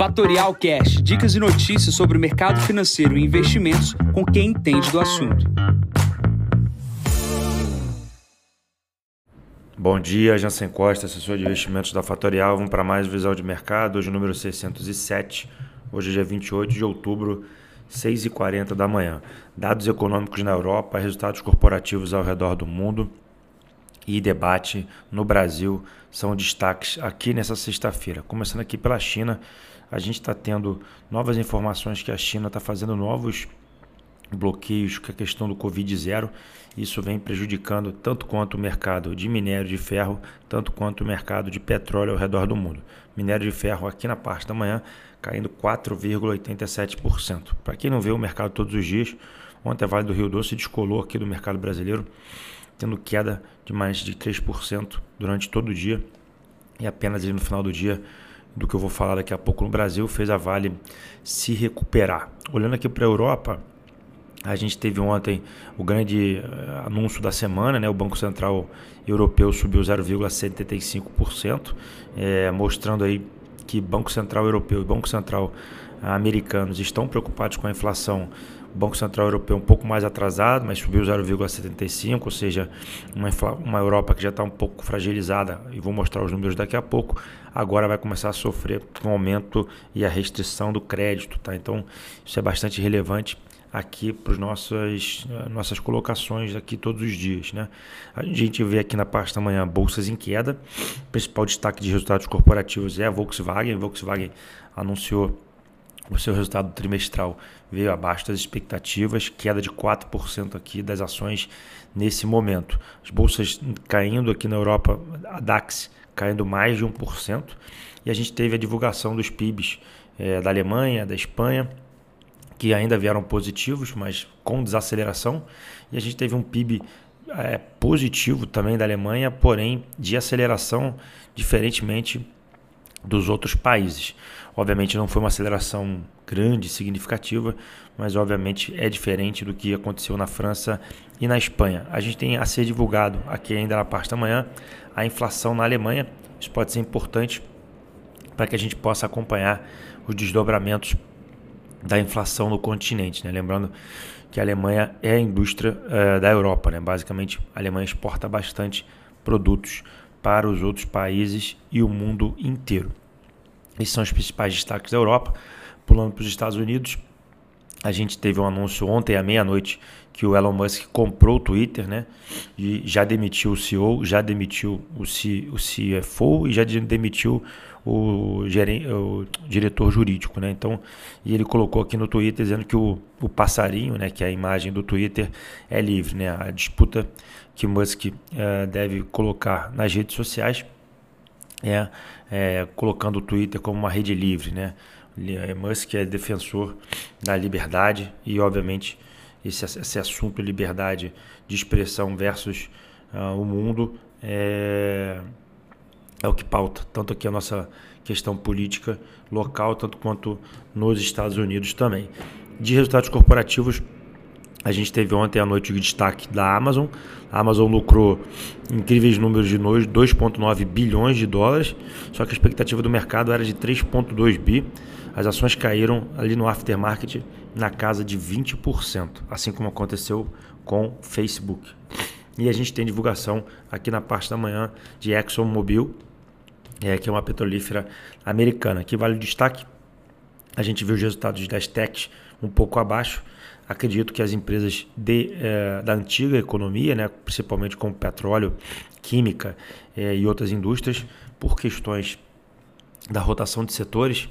Fatorial Cash, dicas e notícias sobre o mercado financeiro e investimentos com quem entende do assunto. Bom dia, Jansen Costa, assessor de investimentos da Fatorial. Vamos para mais visão de mercado, hoje número 607. Hoje é dia 28 de outubro, 6h40 da manhã. Dados econômicos na Europa, resultados corporativos ao redor do mundo e debate no Brasil são destaques aqui nessa sexta-feira. Começando aqui pela China, a gente está tendo novas informações que a China está fazendo novos bloqueios com a questão do Covid zero. Isso vem prejudicando tanto quanto o mercado de minério de ferro, tanto quanto o mercado de petróleo ao redor do mundo. Minério de ferro aqui na parte da manhã caindo 4,87%. Para quem não vê o mercado todos os dias, ontem a Vale do Rio Doce descolou aqui do mercado brasileiro, tendo queda de mais de 3% durante todo o dia. E apenas no final do dia, do que eu vou falar daqui a pouco no Brasil, fez a Vale se recuperar. Olhando aqui para a Europa, a gente teve ontem o grande eh, anúncio da semana, né? o Banco Central Europeu subiu 0,75%, é, mostrando aí que Banco Central Europeu e Banco Central americanos estão preocupados com a inflação. O Banco Central Europeu um pouco mais atrasado, mas subiu 0,75, ou seja, uma, uma Europa que já está um pouco fragilizada, e vou mostrar os números daqui a pouco, agora vai começar a sofrer com o aumento e a restrição do crédito. Tá? Então, isso é bastante relevante aqui para as nossas, nossas colocações aqui todos os dias. Né? A gente vê aqui na parte da manhã bolsas em queda. O principal destaque de resultados corporativos é a Volkswagen. A Volkswagen anunciou o seu resultado trimestral veio abaixo das expectativas, queda de 4% aqui das ações nesse momento. As bolsas caindo aqui na Europa, a DAX caindo mais de 1%, e a gente teve a divulgação dos PIBs é, da Alemanha, da Espanha, que ainda vieram positivos, mas com desaceleração. E a gente teve um PIB é, positivo também da Alemanha, porém de aceleração, diferentemente dos outros países. Obviamente não foi uma aceleração grande, significativa, mas obviamente é diferente do que aconteceu na França e na Espanha. A gente tem a ser divulgado aqui ainda na parte da manhã a inflação na Alemanha. Isso pode ser importante para que a gente possa acompanhar os desdobramentos da inflação no continente. Né? Lembrando que a Alemanha é a indústria uh, da Europa. Né? Basicamente, a Alemanha exporta bastante produtos para os outros países e o mundo inteiro. Esses são os principais destaques da Europa. Pulando para os Estados Unidos, a gente teve um anúncio ontem à meia-noite que o Elon Musk comprou o Twitter, né? E já demitiu o CEO, já demitiu o, C, o CFO e já demitiu o, gerente, o diretor jurídico, né? Então, e ele colocou aqui no Twitter dizendo que o, o passarinho, né? Que é a imagem do Twitter é livre, né? A disputa que Musk é, deve colocar nas redes sociais é, é colocando o Twitter como uma rede livre, né? Musk é defensor da liberdade e, obviamente, esse, esse assunto liberdade de expressão versus uh, o mundo é, é o que pauta tanto aqui a nossa questão política local, tanto quanto nos Estados Unidos também. De resultados corporativos, a gente teve ontem à noite o destaque da Amazon. A Amazon lucrou incríveis números de noite, 2,9 bilhões de dólares, só que a expectativa do mercado era de 3,2 bi. As ações caíram ali no aftermarket na casa de 20%, assim como aconteceu com Facebook. E a gente tem divulgação aqui na parte da manhã de ExxonMobil, é, que é uma petrolífera americana. Aqui vale o destaque, a gente viu os resultados das techs um pouco abaixo. Acredito que as empresas de, eh, da antiga economia, né, principalmente como petróleo, química eh, e outras indústrias, por questões da rotação de setores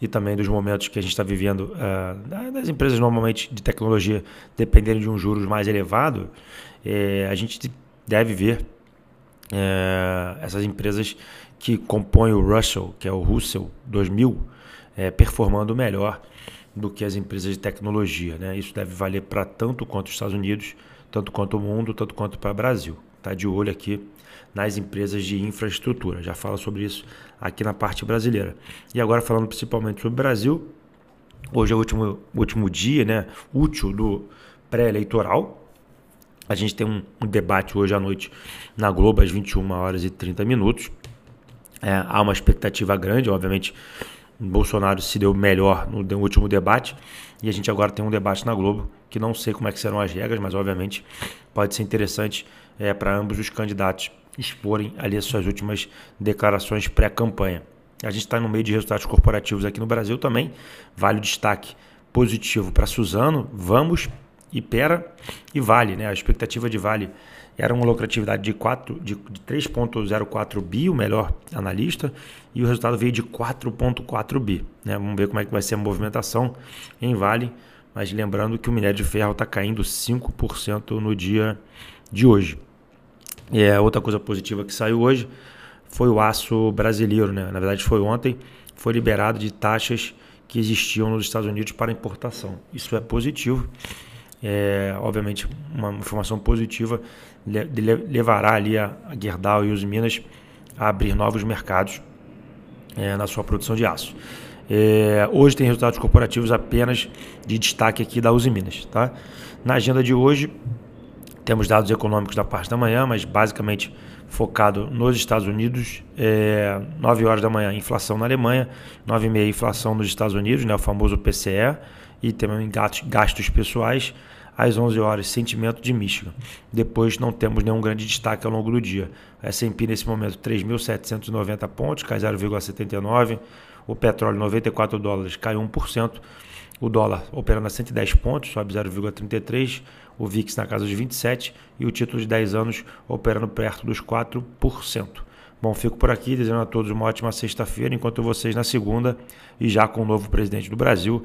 e também dos momentos que a gente está vivendo uh, das empresas normalmente de tecnologia dependendo de um juros mais elevado, a gente deve ver essas empresas que compõem o Russell, que é o Russell 2000, eh, performando melhor do que as empresas de tecnologia. Né? Isso deve valer para tanto quanto os Estados Unidos, tanto quanto o mundo, tanto quanto para o Brasil. Está de olho aqui nas empresas de infraestrutura. Já fala sobre isso aqui na parte brasileira. E agora falando principalmente sobre o Brasil, hoje é o último, último dia né, útil do pré-eleitoral. A gente tem um, um, debate hoje à noite na Globo às 21 horas e 30 minutos. É, há uma expectativa grande, obviamente Bolsonaro se deu melhor no último debate e a gente agora tem um debate na Globo que não sei como é que serão as regras, mas obviamente pode ser interessante é, para ambos os candidatos exporem ali as suas últimas declarações pré-campanha. A gente está no meio de resultados corporativos aqui no Brasil também. Vale o destaque positivo para Suzano, Vamos, Ipera e Vale. Né? A expectativa de Vale era uma lucratividade de, 4, de, de 3,04 bi, o melhor analista, e o resultado veio de 4,4 bi. Né? Vamos ver como é que vai ser a movimentação em Vale, mas lembrando que o minério de ferro está caindo 5% no dia de hoje. E é outra coisa positiva que saiu hoje foi o aço brasileiro, né? na verdade foi ontem, foi liberado de taxas que existiam nos Estados Unidos para importação. Isso é positivo. É, obviamente, uma informação positiva levará ali a Gerdau e os Minas a abrir novos mercados é, na sua produção de aço. É, hoje tem resultados corporativos apenas de destaque aqui da Uzi Minas. Tá? Na agenda de hoje, temos dados econômicos da parte da manhã, mas basicamente focado nos Estados Unidos. É, 9 horas da manhã, inflação na Alemanha, 9 e meia, inflação nos Estados Unidos, né, o famoso PCE, e também gastos pessoais. Às 11 horas, sentimento de Michigan. Depois não temos nenhum grande destaque ao longo do dia. S&P nesse momento 3.790 pontos, cai 0,79. O petróleo 94 dólares, cai 1%. O dólar operando a 110 pontos, sobe 0,33 o VIX na casa dos 27 e o título de 10 anos operando perto dos 4%. Bom, fico por aqui desejando a todos uma ótima sexta-feira, enquanto vocês na segunda e já com o novo presidente do Brasil